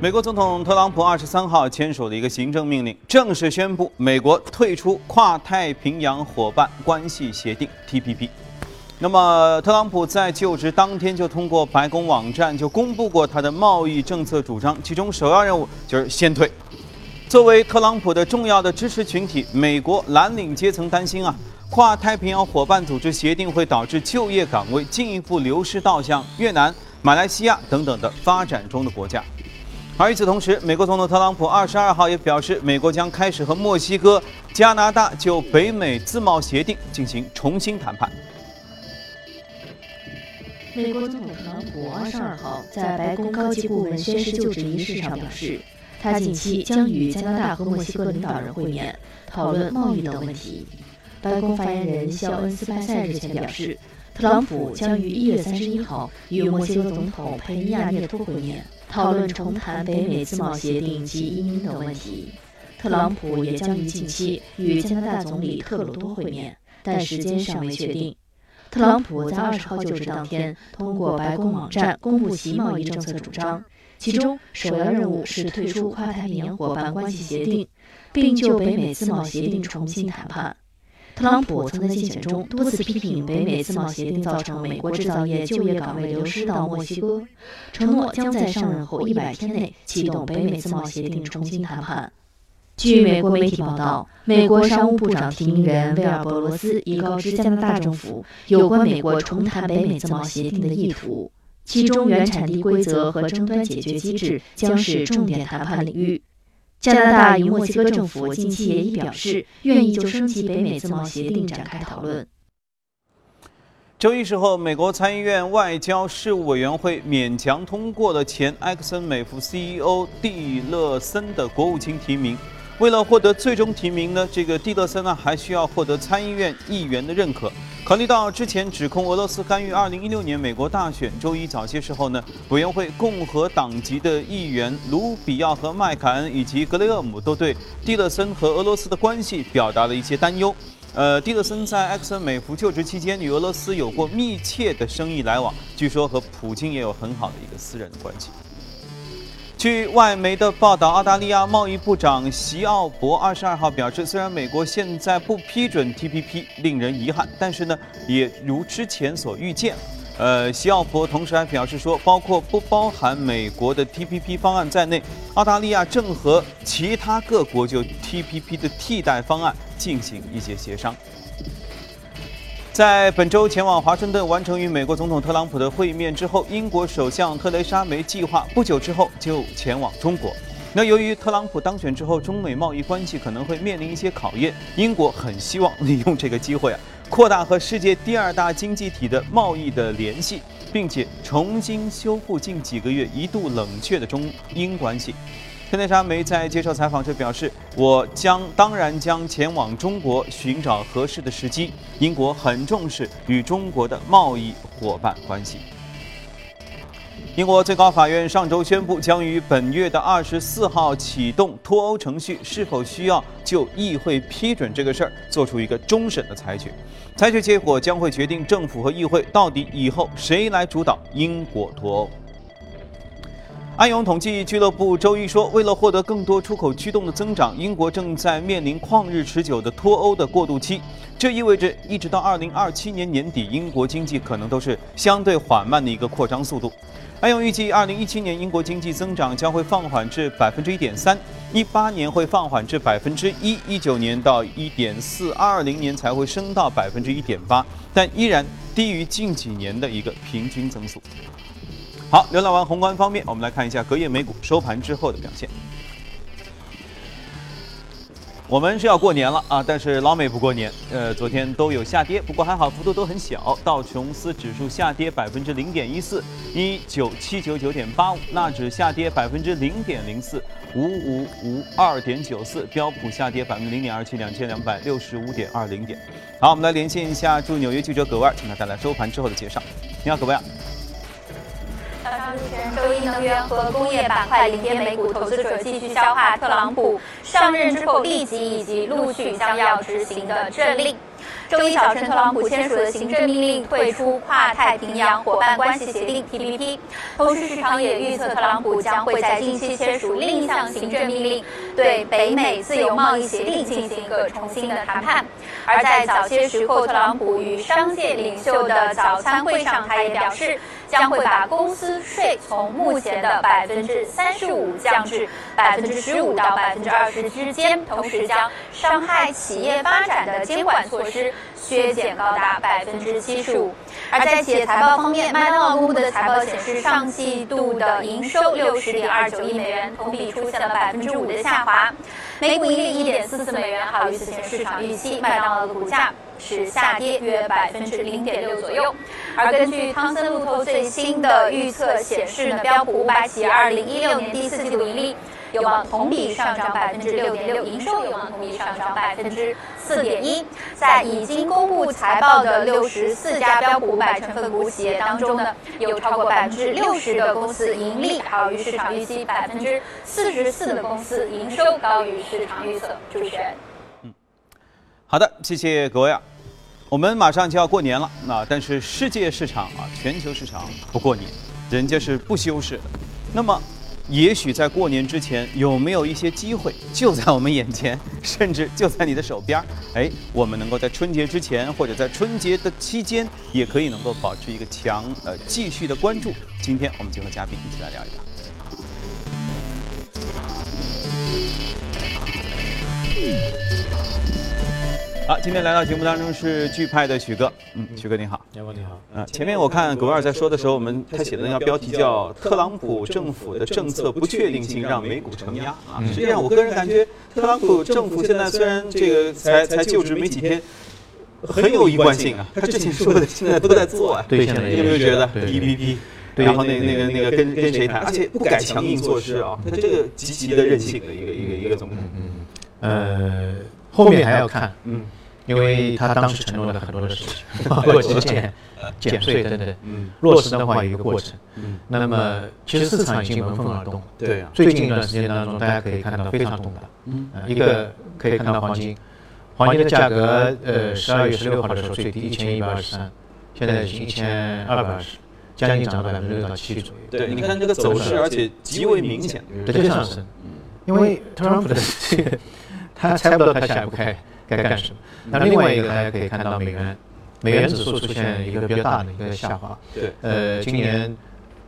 美国总统特朗普二十三号签署了一个行政命令，正式宣布美国退出跨太平洋伙伴关系协定 （TPP）。那么，特朗普在就职当天就通过白宫网站就公布过他的贸易政策主张，其中首要任务就是先退。作为特朗普的重要的支持群体，美国蓝领阶层担心啊，跨太平洋伙伴组织协定会导致就业岗位进一步流失到像越南、马来西亚等等的发展中的国家。而与此同时，美国总统特朗普二十二号也表示，美国将开始和墨西哥、加拿大就北美自贸协定进行重新谈判。美国总统特朗普二十二号在白宫高级顾问宣誓就职仪式上表示，他近期将与加拿大和墨西哥领导人会面，讨论贸易等问题。白宫发言人肖恩斯派塞日前表示，特朗普将于一月三十一号与墨西哥总统佩尼亚涅托会面。讨论重谈北美自贸协定及移民等问题。特朗普也将于近期与加拿大总理特鲁多会面，但时间尚未确定。特朗普在二十号就职当天通过白宫网站公布其贸易政策主张，其中首要任务是退出跨太平洋伙伴关系协定，并就北美自贸协定重新谈判。特朗普曾在竞选中多次批评北美自贸协定造成美国制造业就业岗位流失到墨西哥，承诺将在上任后一百天内启动北美自贸协定重新谈判。据美国媒体报道，美国商务部长提名人威尔伯罗斯已告知加拿大政府有关美国重谈北美自贸协定的意图，其中原产地规则和争端解决机制将是重点谈判领域。加拿大与墨西哥政府近期也已表示愿意就升级北美自贸协定展开讨论。周一时候，美国参议院外交事务委员会勉强通过了前埃克森美孚 CEO 蒂勒森的国务卿提名。为了获得最终提名呢，这个蒂勒森呢还需要获得参议院议员的认可。考虑到之前指控俄罗斯干预2016年美国大选，周一早些时候呢，委员会共和党籍的议员卢比奥和麦凯恩以及格雷厄姆都对蒂勒森和俄罗斯的关系表达了一些担忧。呃，蒂勒森在埃克森美孚就职期间与俄罗斯有过密切的生意来往，据说和普京也有很好的一个私人的关系。据外媒的报道，澳大利亚贸易部长席奥博二十二号表示，虽然美国现在不批准 TPP 令人遗憾，但是呢，也如之前所预见，呃，席奥博同时还表示说，包括不包含美国的 TPP 方案在内，澳大利亚正和其他各国就 TPP 的替代方案进行一些协商。在本周前往华盛顿完成与美国总统特朗普的会面之后，英国首相特蕾莎梅计划不久之后就前往中国。那由于特朗普当选之后，中美贸易关系可能会面临一些考验，英国很希望利用这个机会啊，扩大和世界第二大经济体的贸易的联系，并且重新修复近几个月一度冷却的中英关系。特蕾莎梅在接受采访时表示：“我将当然将前往中国寻找合适的时机。英国很重视与中国的贸易伙伴关系。”英国最高法院上周宣布，将于本月的二十四号启动脱欧程序，是否需要就议会批准这个事儿做出一个终审的裁决。裁决结果将会决定政府和议会到底以后谁来主导英国脱欧。安永统计俱乐部周一说，为了获得更多出口驱动的增长，英国正在面临旷日持久的脱欧的过渡期。这意味着，一直到2027年年底，英国经济可能都是相对缓慢的一个扩张速度。安永预计，2017年英国经济增长将会放缓至百分之一点三，一八年会放缓至百分之一，一九年到一点四，二零年才会升到百分之一点八，但依然低于近几年的一个平均增速。好，浏览完宏观方面，我们来看一下隔夜美股收盘之后的表现。我们是要过年了啊，但是老美不过年，呃，昨天都有下跌，不过还好幅度都很小。道琼斯指数下跌百分之零点一四，一九七九九点八五；纳指下跌百分之零点零四，五五五二点九四；标普下跌百分之零点二七，两千两百六十五点二零点。好，我们来连线一下驻纽约记者葛万，请他带来收盘之后的介绍。你好，葛万。上周一，能源和工业板块领跌美股，投资者继续消化特朗普上任之后立即以及陆续将要执行的政令。周一早晨，特朗普签署了行政命令，退出跨太平洋伙伴关系协定 （TPP）。同时，市场也预测特朗普将会在近期签署另一项行政命令，对北美自由贸易协定进行一个重新的谈判。而在早些时候，特朗普与商界领袖的早餐会上，他也表示。将会把公司税从目前的百分之三十五降至百分之十五到百分之二十之间，同时将伤害企业发展的监管措施削减高达百分之七十五。而在企业财报方面，麦当劳公布的财报显示，上季度的营收六十点二九亿美元，同比出现了百分之五的下滑，每股盈利一点四四美元，好于此前市场预期。麦当劳的股价。是下跌约百分之零点六左右，而根据汤森路透最新的预测显示呢，标普五百企业二零一六年第四季度盈利有望同比上涨百分之六点六，营收有望同比上涨百分之四点一。在已经公布财报的六十四家标普五百成分股企业当中呢，有超过百分之六十的公司盈利好于市场预期，百分之四十四的公司营收高于市场预测。主持人。好的，谢谢各位啊。我们马上就要过年了，那但是世界市场啊，全球市场不过年，人家是不休市的。那么，也许在过年之前，有没有一些机会就在我们眼前，甚至就在你的手边？哎，我们能够在春节之前，或者在春节的期间，也可以能够保持一个强呃继续的关注。今天我们就和嘉宾一起来聊一聊。好，今天来到节目当中是巨派的许哥，嗯，许哥你好，杨哥你好，呃，前面我看葛二在说的时候，我们他写的那个标题叫“特朗普政府的政策不确定性让美股承压”啊，实际上我个人感觉，特朗普政府现在虽然这个才才就职没几天，很有一贯性啊，他之前说的现在都在做啊，对，现在有没有觉得？PPP，然后那那个那个跟跟谁谈，而且不改强硬措施啊，他这个极其的任性的一个一个一个总统，嗯，呃，后面还要看，嗯。因为他当时承诺了很多的事情，包括之前减税等等，嗯落实的话有一个过程。嗯那么其实市场已经闻风而动。对啊。最近一段时间当中，大家可以看到非常动荡。嗯。一个可以看到黄金，黄金的价格，呃，十二月十六号的时候最低一千一百二十三，现在已经一千二百二十，将近涨了百分之六到七左右。对，你看这个走势，而且极为明显，直接，上升。因为特朗普的这个，他猜不到他下一步开。该干什么？那另外一个大家可以看到，美元美元指数出现一个比较大的一个下滑。对。呃，今年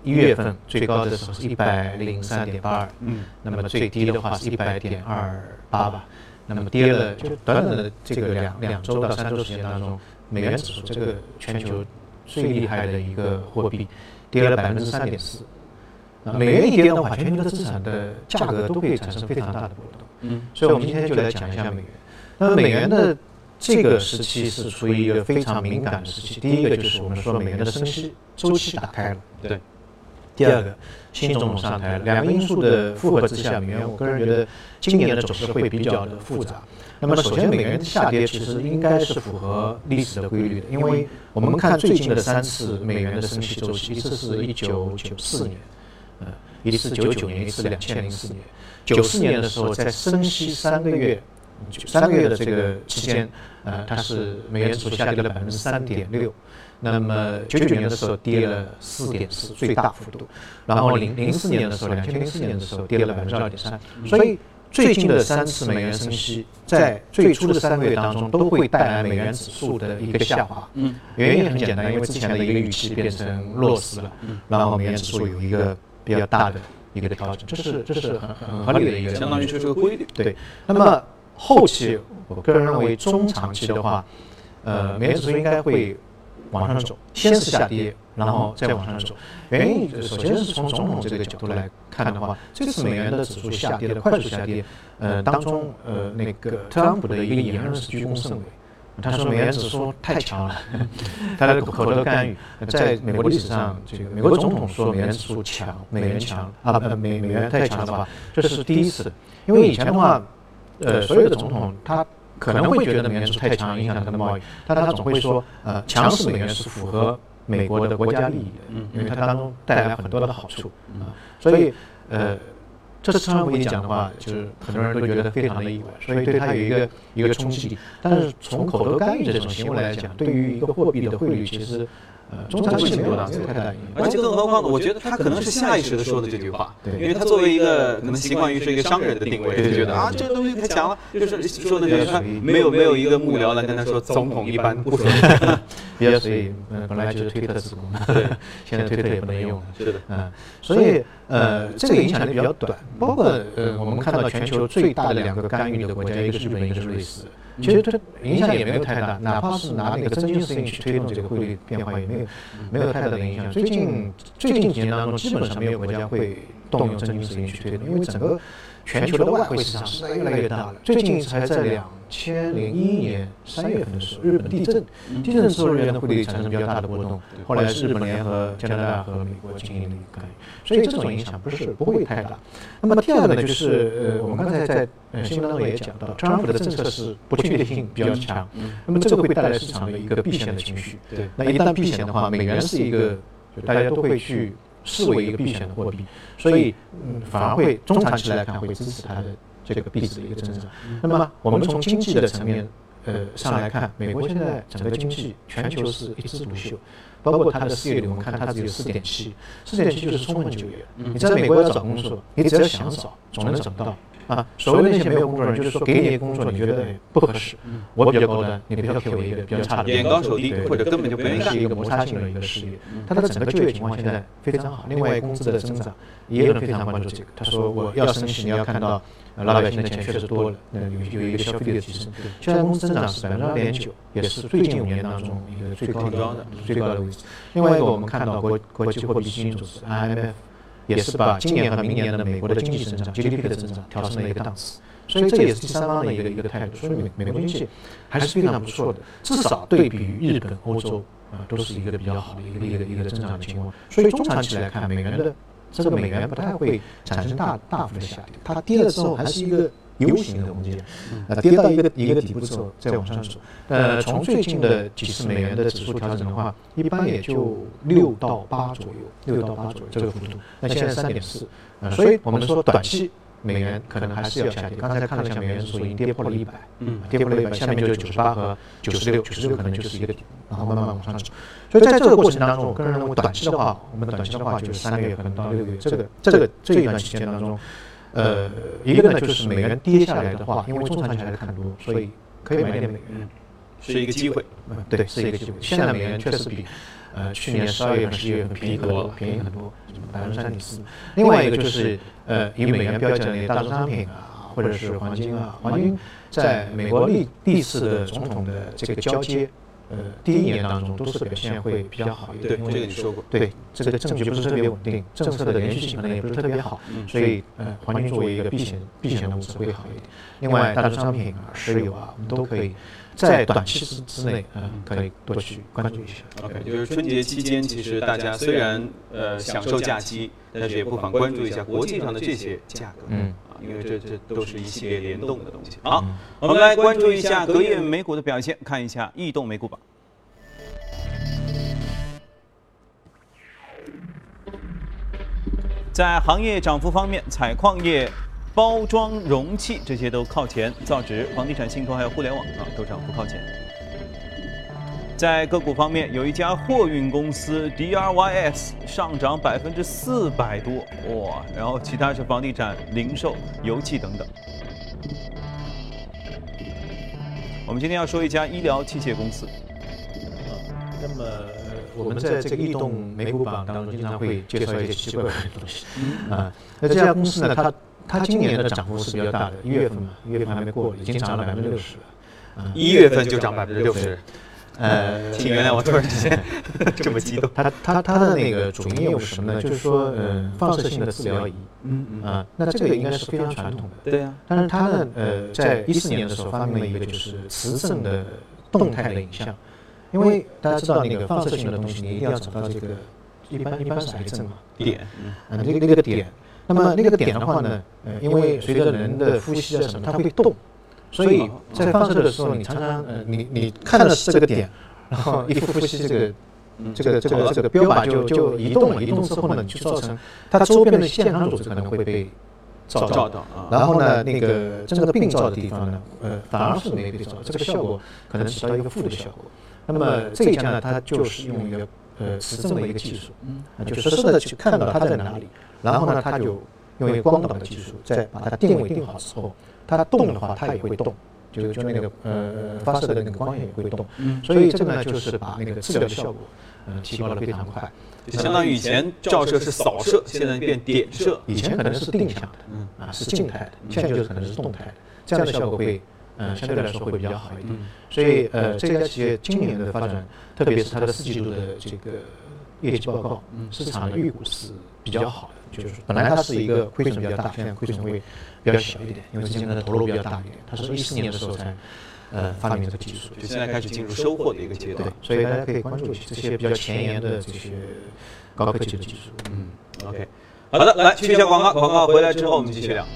一月份最高的时候是一百零三点八二，嗯，那么最低的话是一百点二八吧。那么跌了，就短短的这个两两周到三周时间当中，美元指数这个全球最厉害的一个货币，跌了百分之三点四。美元一跌的话，全球的资产的价格都会产生非常大的波动。嗯。所以我们今天就来讲一下美元。那么美元的这个时期是处于一个非常敏感的时期。第一个就是我们说美元的升息周期打开了，对。第二个，新总统上台，两个因素的复合之下，美元我个人觉得今年的走势会比较的复杂。那么首先，美元的下跌其实应该是符合历史的规律的，因为我们看最近的三次美元的升息周期，一次是一九九四年，呃，一次九九年，一次两千零四年。九四年的时候在升息三个月。三个月的这个期间，呃，它是美元指数下跌了百分之三点六，那么九九年的时候跌了四点四，最大幅度，然后零零四年的时候，两千零四年的时候跌了百分之二点三，所以最近的三次美元升息，在最初的三个月当中都会带来美元指数的一个下滑。嗯，原因很简单，因为之前的一个预期变成落实了，然后美元指数有一个比较大的一个调整，这是这是很很合理的一个，相当于就是个规律。对，那么。后期，我个人认为中长期的话，呃，美元指数应该会往上走，先是下跌，然后再往上走。原因首先是从总统这个角度来看的话，这次美元的指数下跌的快速下跌，呃，当中呃那个特朗普的一个言论是居功甚伟，他说美元指数太强了，他的口头干预，在美国历史上，这个美国总统说美元指数强，美元强啊，美美元太强的话，这是第一次，因为以前的话。呃，所有的总统他可能会觉得美元指数太强，影响他的贸易，但他总会说，呃，强势美元是符合美国的国家利益的，因为它当中带来很多的好处啊。所以，呃，这次特朗普一讲的话，就是很多人都觉得非常的意外，所以对他有一个一个冲击。但是从口头干预这种行为来讲，对于一个货币的汇率，其实呃中长期没有太大影响。而且更何况，我觉得他可能是下意识的说的这句话，因为他作为一个可能习惯于是一个商人的定位，就觉得啊这个太强了，就是说的就是他没有没有一个幕僚来跟他说总统一般不说。比较随意，嗯，本来就是推特自贡，对，现在推特也不能用了，是的，嗯，所以呃，这个影响力比较短。包括呃，我们看到全球最大的两个干预的国家，一个是日本，一个是瑞士，其实它影响也没有太大，哪怕是拿那个真金实银去推动这个汇率变化，也没有没有太大的影响。最近最近几年当中，基本上没有国家会动用真金实银去推动，因为整个全球的外汇市场是在越来越大了。最近才在两。千零一年三月份的时候，日本地震，地震之后日元的汇率产生比较大的波动。后来是日本联合加拿大和美国进行了一个干预，所以这种影响不是不会太大。那么第二个呢，就是呃，我们刚才在呃新闻当中也讲到，特朗普的政策是不确定性比较强，那么这个会带来市场的一个避险的情绪。对，那一旦避险的话，美元是一个就大家都会去视为一个避险的货币，所以嗯，反而会中长期来看会支持它的。这个币值的一个增长。那么，我们从经济的层面，呃上来看，美国现在整个经济全球是一枝独秀，包括它的失业率，我们看它只有四点七，四点七就是充分就业。你在美国要找工作，你只要想找，总能找到。啊，所谓的那些没有工作人，就是说给你一个工作，你觉得不合适，我比较高端，你比较给我一个比较差的，眼高手低，或者根本就没是一个摩擦性的一个事业。它的整个就业情况现在非常好，另外工资的增长也有人非常关注这个。他说我要升息，你要看到老百姓的钱确实多了，那有有一个消费的提升。现在工资增长是百分之二点九，也是最近五年当中一个最高的最高的位置。另外一个我们看到国国际货币基金组织 IMF。也是把今年和明年的美国的经济增长 GDP 的增长调升了一个档次，所以这也是第三方的一个一个态度，说明美美国经济还是非常不错的，至少对比于日本、欧洲啊，都是一个比较好的一个一个一个增长的情况。所以中长期来看，美元的这个美元不太会产生大大幅的下跌，它跌了之后还是一个。U 型的空间，呃，跌到一个一个底部之后再往上走。呃，从最近的几次美元的指数调整的话，一般也就六到八左右，六到八左右这个幅度。那现在三点四，呃，所以我们说短期美元可能还是要下跌。刚才看了一下美元指数已经跌破了一百，嗯，跌破了一百，下面就是九十八和九十六，九十六可能就是一个底，然后慢慢往上走。所以在这个过程当中，我个人认为短期的话，我们短期的话就是三个月可能到六个月，这个这个这一段时间当中。呃，一个呢就是美元跌下来的话，因为中长期还是看多，所以可以买点美元，是一个机会。嗯，对，是一个机会。现在美元确实比呃去年十二月份、十一月份便宜很多，便宜很多，百分之三点四。另外一个就是呃，以美元标价的大宗商品啊，或者是黄金啊，黄金在美国历历次的总统的这个交接。呃，第一年当中都是表现会比较好一点，因为这个你说过，对这个证据不是特别稳定，政策的连续性可能也不是特别好，所以呃，黄金作为一个避险避险的物质会好一点。另外，大宗商品啊、石油啊，我们都可以在短期之之内，嗯，可以多去关注一下。OK，就是春节期间，其实大家虽然呃享受假期，但是也不妨关注一下国际上的这些价格，嗯。因为这这都是一系列联动的东西。好，我们来关注一下隔夜美股的表现，看一下异动美股榜。在行业涨幅方面，采矿业、包装容器这些都靠前，造纸、房地产信托还有互联网啊都涨幅靠前。在个股方面，有一家货运公司 DRYS 上涨百分之四百多哇，然后其他是房地产、零售、油气等等。我们今天要说一家医疗器械公司。那么我们在这个异动美股榜当中经常会介绍一些奇怪的东西 啊。那这家公司呢，它它今年的涨幅是比较大的，一月份嘛，一月份还没过，已经涨了百分之六十了。一月份就涨百分之六十。呃，请原谅我突然之间这么激动。它它它的那个主营业务是什么呢？就是说，呃，放射性的治疗仪。嗯嗯。啊，那这个应该是非常传统的。对呀。但是它呢，呃，在一四年的时候发明了一个就是磁振的动态的影像，因为大家知道那个放射性的东西，你一定要找到这个一般一般是癌症嘛点，嗯，那个那个点。那么那个点的话呢，呃，因为随着人的呼吸啊什么，它会动。所以在放射的时候，你常常呃，你你看的是这个点，然后一呼吸，这个这个这个这个标靶就就移动了，移动之后呢，就造成它周边的健康组织可能会被照照到啊然后呢，那个真正病灶的地方呢，呃，反而是没被照，这个效果可能起到一个负的效果。那么这一家呢，它就是用一个呃磁振的一个技术，嗯，就实时的去看到它在哪里，然后呢，它就用一个光导的技术，再把它定位定好之后，它动的话，它也会动。就就那个呃发射的那个光线也会动，所以这个呢就是把那个治疗的效果，呃提高了非常快。就相当于以前照射是扫射，现在变点射。以前可能是定向的，嗯啊是静态的，现在就是可能是动态的，这样的效果会嗯相对来说会比较好一点。所以呃这家企业今年的发展，特别是它的四季度的这个业绩报告，市场的预估是比较好的。就是本来它是一个亏损比较大，现在亏损会比较小一点，因为之前的投入比较大一点。它是一四年的时候才呃发明这个技术，就现在开始进入收获的一个阶段。对，所以大家可以关注一下这些比较前沿的这些高科技的技术。嗯，OK，好的，来去一下广告，广告回来之后我们继续聊。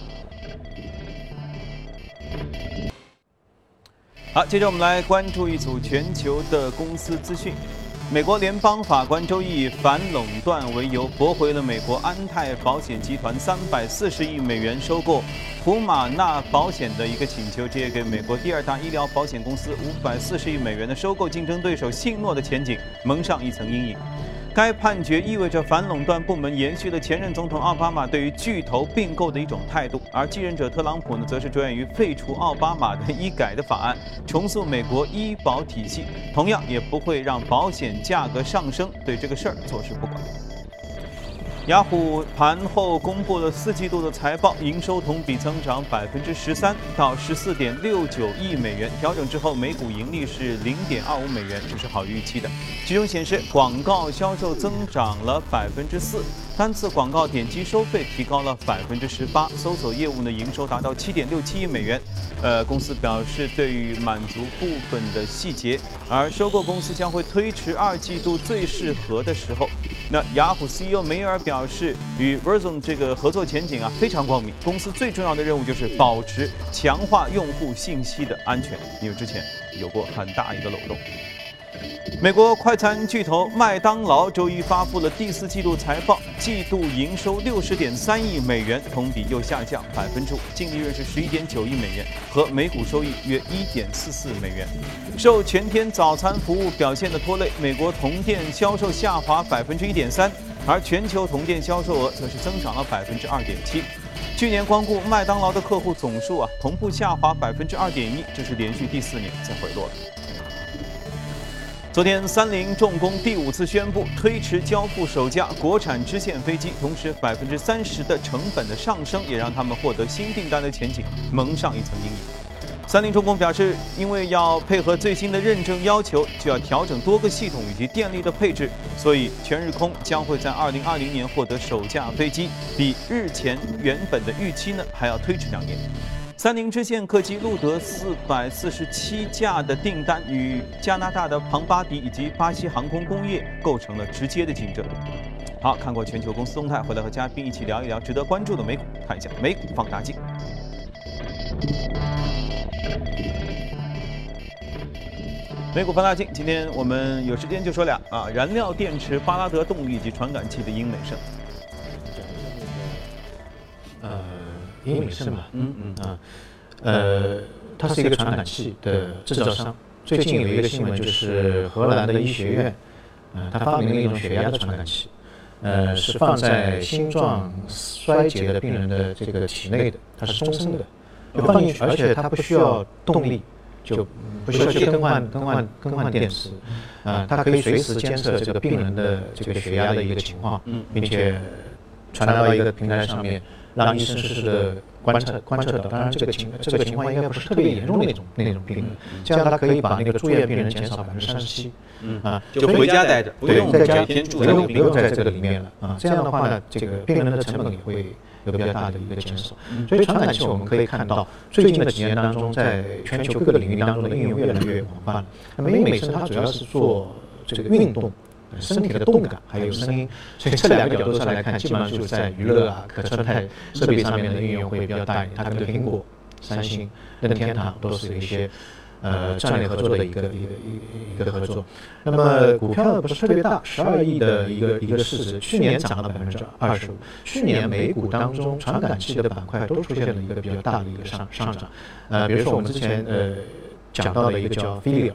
好，接着我们来关注一组全球的公司资讯。美国联邦法官周一以反垄断为由驳回了美国安泰保险集团三百四十亿美元收购普马纳保险的一个请求，这也给美国第二大医疗保险公司五百四十亿美元的收购竞争对手信诺的前景蒙上一层阴影。该判决意味着反垄断部门延续了前任总统奥巴马对于巨头并购的一种态度，而继任者特朗普呢，则是着眼于废除奥巴马的医改的法案，重塑美国医保体系，同样也不会让保险价格上升，对这个事儿坐视不管。雅虎盘后公布了四季度的财报，营收同比增长百分之十三，到十四点六九亿美元。调整之后，每股盈利是零点二五美元，这是好预期的。其中显示，广告销售增长了百分之四。单次广告点击收费提高了百分之十八，搜索业务呢营收达到七点六七亿美元。呃，公司表示对于满足部分的细节，而收购公司将会推迟二季度最适合的时候。那雅虎 CEO 梅尔表示，与 Verizon 这个合作前景啊非常光明。公司最重要的任务就是保持强化用户信息的安全，因为之前有过很大一个漏洞。美国快餐巨头麦当劳周一发布了第四季度财报，季度营收六十点三亿美元，同比又下降百分之五，净利润是十一点九亿美元，和每股收益约一点四四美元。受全天早餐服务表现的拖累，美国同店销售下滑百分之一点三，而全球同店销售额则是增长了百分之二点七。去年光顾麦当劳的客户总数啊，同步下滑百分之二点一，这是连续第四年在回落了。昨天，三菱重工第五次宣布推迟交付首架国产支线飞机，同时百分之三十的成本的上升，也让他们获得新订单的前景蒙上一层阴影。三菱重工表示，因为要配合最新的认证要求，就要调整多个系统以及电力的配置，所以全日空将会在二零二零年获得首架飞机，比日前原本的预期呢还要推迟两年。三菱支线客机路德四百四十七架的订单与加拿大的庞巴迪以及巴西航空工业构成了直接的竞争。好，看过全球公司动态，回来和嘉宾一起聊一聊值得关注的美股，看一下美股放大镜。美股放大镜，今天我们有时间就说俩啊，燃料电池、巴拉德动力以及传感器的英美胜。英美胜嘛，嗯嗯啊，呃，它是一个传感器的制造商。最近有一个新闻，就是荷兰的医学院，呃，它发明了一种血压的传感器，呃，是放在心脏衰竭的病人的这个体内的，它是终身的，就放进去，而且它不需要动力。就不需要去更换更换更换电池，啊，它可以随时监测这个病人的这个血压的一个情况，并且传达到一个平台上面，让医生实时的观测观测到。当然，这个情这个情况应该不是特别严重的那种那种病人，这样他可以把那个住院病人减少百分之三十七，啊，就回家待着，不用在家不用不用在这个里面了，啊，这样的话呢，这个病人的成本也会。有比较大的一个减少，所以传感器我们可以看到，最近的几年当中，在全球各个领域当中的应用越来越广泛。那么英美声它主要是做这个运动，身体的动感还有声音，所以这两个角度上来看，基本上就是在娱乐啊、可穿戴设备上面的运用会比较大一点。它跟苹果、三星、任天堂都是一些呃战略合作的一个一个一一个合作。那么股票不是特别大，十二亿的一个一个市值，去年涨了百分之二十五。去年美股当中传感器的板块都出现了一个比较大的一个上上涨。呃，比如说我们之前呃讲到的一个叫飞利尔。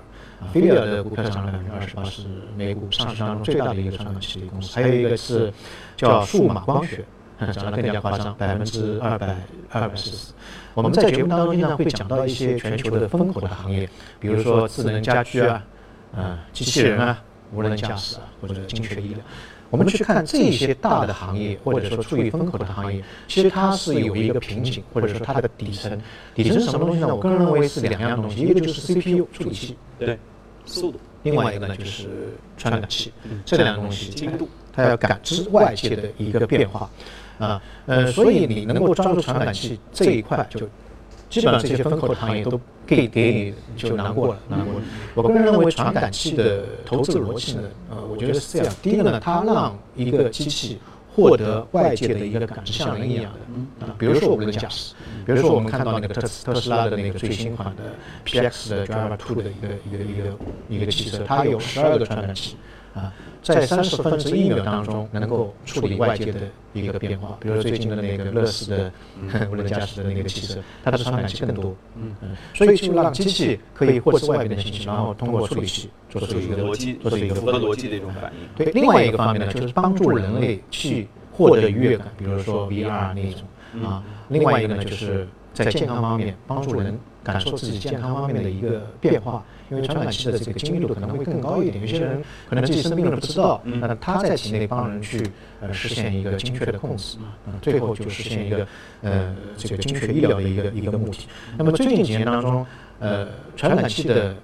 飞利尔的股票涨了百分之二十八，是美股上市当中最大的一个传感器的公司。还有一个是叫数码光学，涨得更加夸张，百分之二百二百四十。我们在节目当中经常会讲到一些全球的风口的行业，比如说智能家居啊，啊，机器人啊，无人驾驶啊，或者精确医疗。我们去看这些大的行业，或者说处于风口的行业，其实它是有一个瓶颈，或者说它的底层，底层是什么东西呢？我个人认为是两样东西，一个就是 CPU 处理器，对，速度；另外一个呢就是传感器，这两个东西精度，它要感知外界的一个变化，啊，呃，所以你能够抓住传感器这一块就。基本上这些风口的行业都给给你就难过了，难过了。我个人认为传感器的投资逻辑呢，呃，我觉得是这样。第一个呢，它让一个机器获得外界的一个感知，像人一样的啊，比如说我们的驾驶，比如说我们看到那个特特斯拉的那个最新款的 PX 的 Driver Two 的一个一个一个一个汽车，它有十二个传感器。啊，在三十分之一秒当中能够处理外界的一个变化，比如说最近的那个乐视的无人驾驶的那个汽车，它的传感器更多。嗯嗯，所以就让机器可以获知外面的信息，然后通过处理器做出一个逻辑，做出一个符合逻辑的一种反应。对，另外一个方面呢，就是帮助人类去获得愉悦感，比如说 VR 那种啊。另外一个呢，就是在健康方面帮助人感受自己健康方面的一个变化。因为传感器的这个精密度可能会更高一点，有些人可能自己生病了不知道，那他在体内帮人去呃实现一个精确的控制，嗯，最后就实现一个呃这个精确医疗的一个一个目的。那么最近几年当中，呃传感器的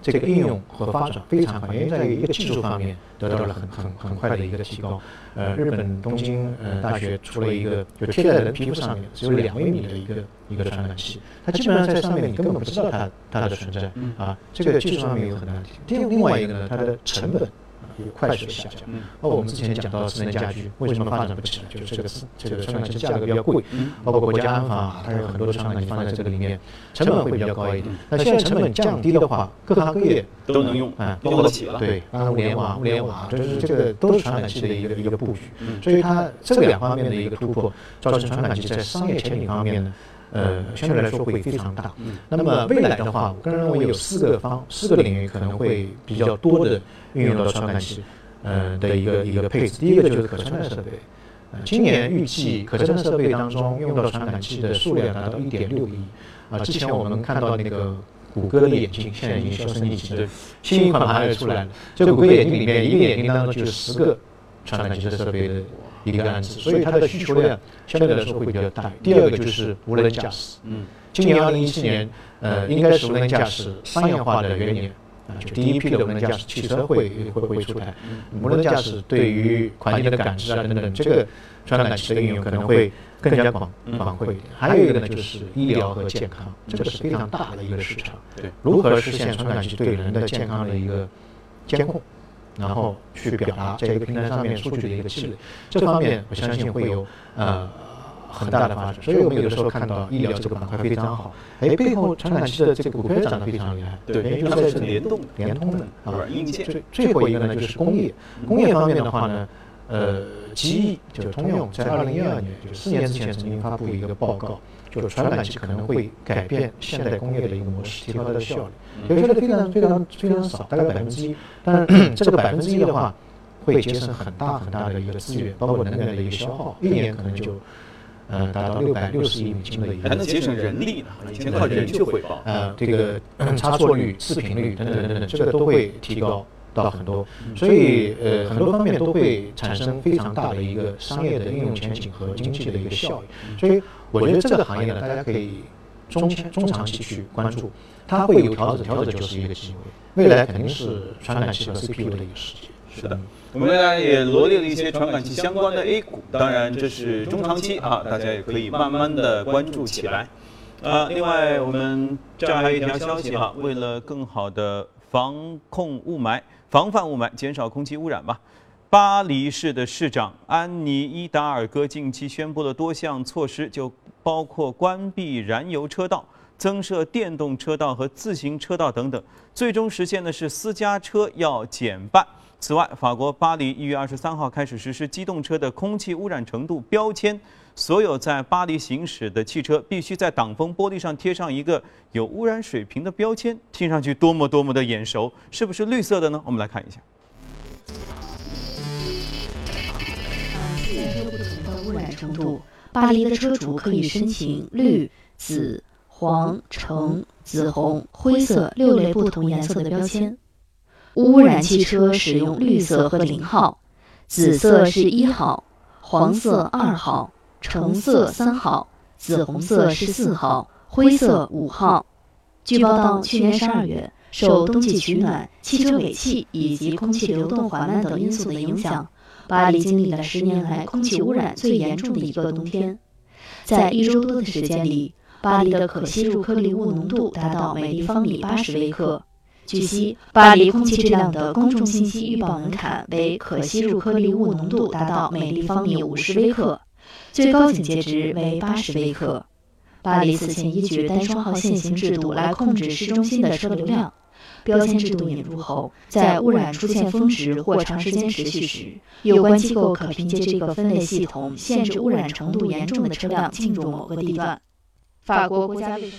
这个应用和发展非常快，因为在于一个技术方面得到了很很很快的一个提高。呃，日本东京呃大学出了一个就贴在人皮肤上面只有两微米的一个一个传感器，它基本上在上面你根本不知道它它的存在啊。这个技术上面有很大的提升。另另外一个呢，它的成本。有快速的下降。包括我们之前讲到智能家居为什么发展不起来，就是这个这个传感器价格比较贵。包括国家安法，它有很多的传感器放在这个里面，成本会比较高一点。那现在成本降低的话，各行各业都能用，用得起了。对，物联网、物联网，就是这个都是传感器的一个一个布局。所以它这个两方面的一个突破，造成传感器在商业前景方面呢。呃，相对来说会非常大。那么未来的话，我个人认为有四个方四个领域可能会比较多的运用到传感器，呃的一个一个配置。第一个就是可穿戴设备，呃，今年预计可穿戴设备当中用到传感器的数量达到一点六亿。啊，之前我们看到那个谷歌的眼镜，现在已经销声匿迹了，新一款马上要出来了。这谷歌眼镜里面一个眼镜当中就有十个传感器的设备的。一个案子，所以它的需求量相对来说会比较大。第二个就是无人驾驶，嗯，今年二零一七年，呃，应该是无人驾驶商业化的元年啊，就第一批的无人驾驶汽车会会会出台。无人驾驶对于环境的感知啊等等，这个传感器的应用可能会更加广广阔一点。还有一个呢，就是医疗和健康，这个是非常大的一个市场。对，如何实现传感器对人的健康的一个监控？然后去表达在一个平台上面数据的一个积累，这方面我相信会有呃很大的发展。所以我们有的时候看到医疗这个板块非常好，哎，背后传感器的这个股票涨得非常厉害。对，因为它是联动联通的啊。最最后一个呢就是工业，工业方面的话呢，呃，机翼就通用在二零一二年，就四年之前曾经发布一个报告。就是传感器可能会改变现代工业的一个模式，提高它的效率。有些的非常非常非常少，大概百分之一。但这个百分之一的话，会节省很大很大的一个资源，包括能源的一个消耗，一年可能就呃达到六百六十亿美金的一个。还能节省人力呢，以前靠人去汇报。呃，这个差错率、视频率等等等等，这个都会提高。到很多，所以呃很多方面都会产生非常大的一个商业的应用前景和经济的一个效益。所以我觉得这个行业呢，大家可以中前中长期去关注，它会有调整，调整就是一个机会。未来肯定是传感器和 CPU 的一个世界。是的，我们未来也罗列了一些传感器相关的 A 股，当然这是中长期啊，大家也可以慢慢的关注起来。啊，另外我们这儿还有一条消息哈，为了更好的防控雾霾。防范雾霾，减少空气污染吧。巴黎市的市长安妮伊达尔戈近期宣布了多项措施，就包括关闭燃油车道、增设电动车道和自行车道等等，最终实现的是私家车要减半。此外，法国巴黎一月二十三号开始实施机动车的空气污染程度标签，所有在巴黎行驶的汽车必须在挡风玻璃上贴上一个有污染水平的标签。听上去多么多么的眼熟，是不是绿色的呢？我们来看一下。程度，巴黎的车主可以申请绿、紫、黄、橙、紫红、灰色六类不同颜色的标签。污染汽车使用绿色和零号，紫色是一号，黄色二号，橙色三号，紫红色是四号，灰色五号。据报道，去年十二月，受冬季取暖、汽车尾气以及空气流动缓慢等因素的影响，巴黎经历了十年来空气污染最严重的一个冬天。在一周多的时间里，巴黎的可吸入颗粒物浓度达到每立方米八十微克。据悉，巴黎空气质量的公众信息预报门槛为可吸入颗粒物浓度达到每立方米五十微克，最高警戒值为八十微克。巴黎此前依据单双号限行制度来控制市中心的车流量。标签制度引入后，在污染出现峰值或长时间持续时，有关机构可凭借这个分类系统限制污染程度严重的车辆进入某个地段。法国国家卫生。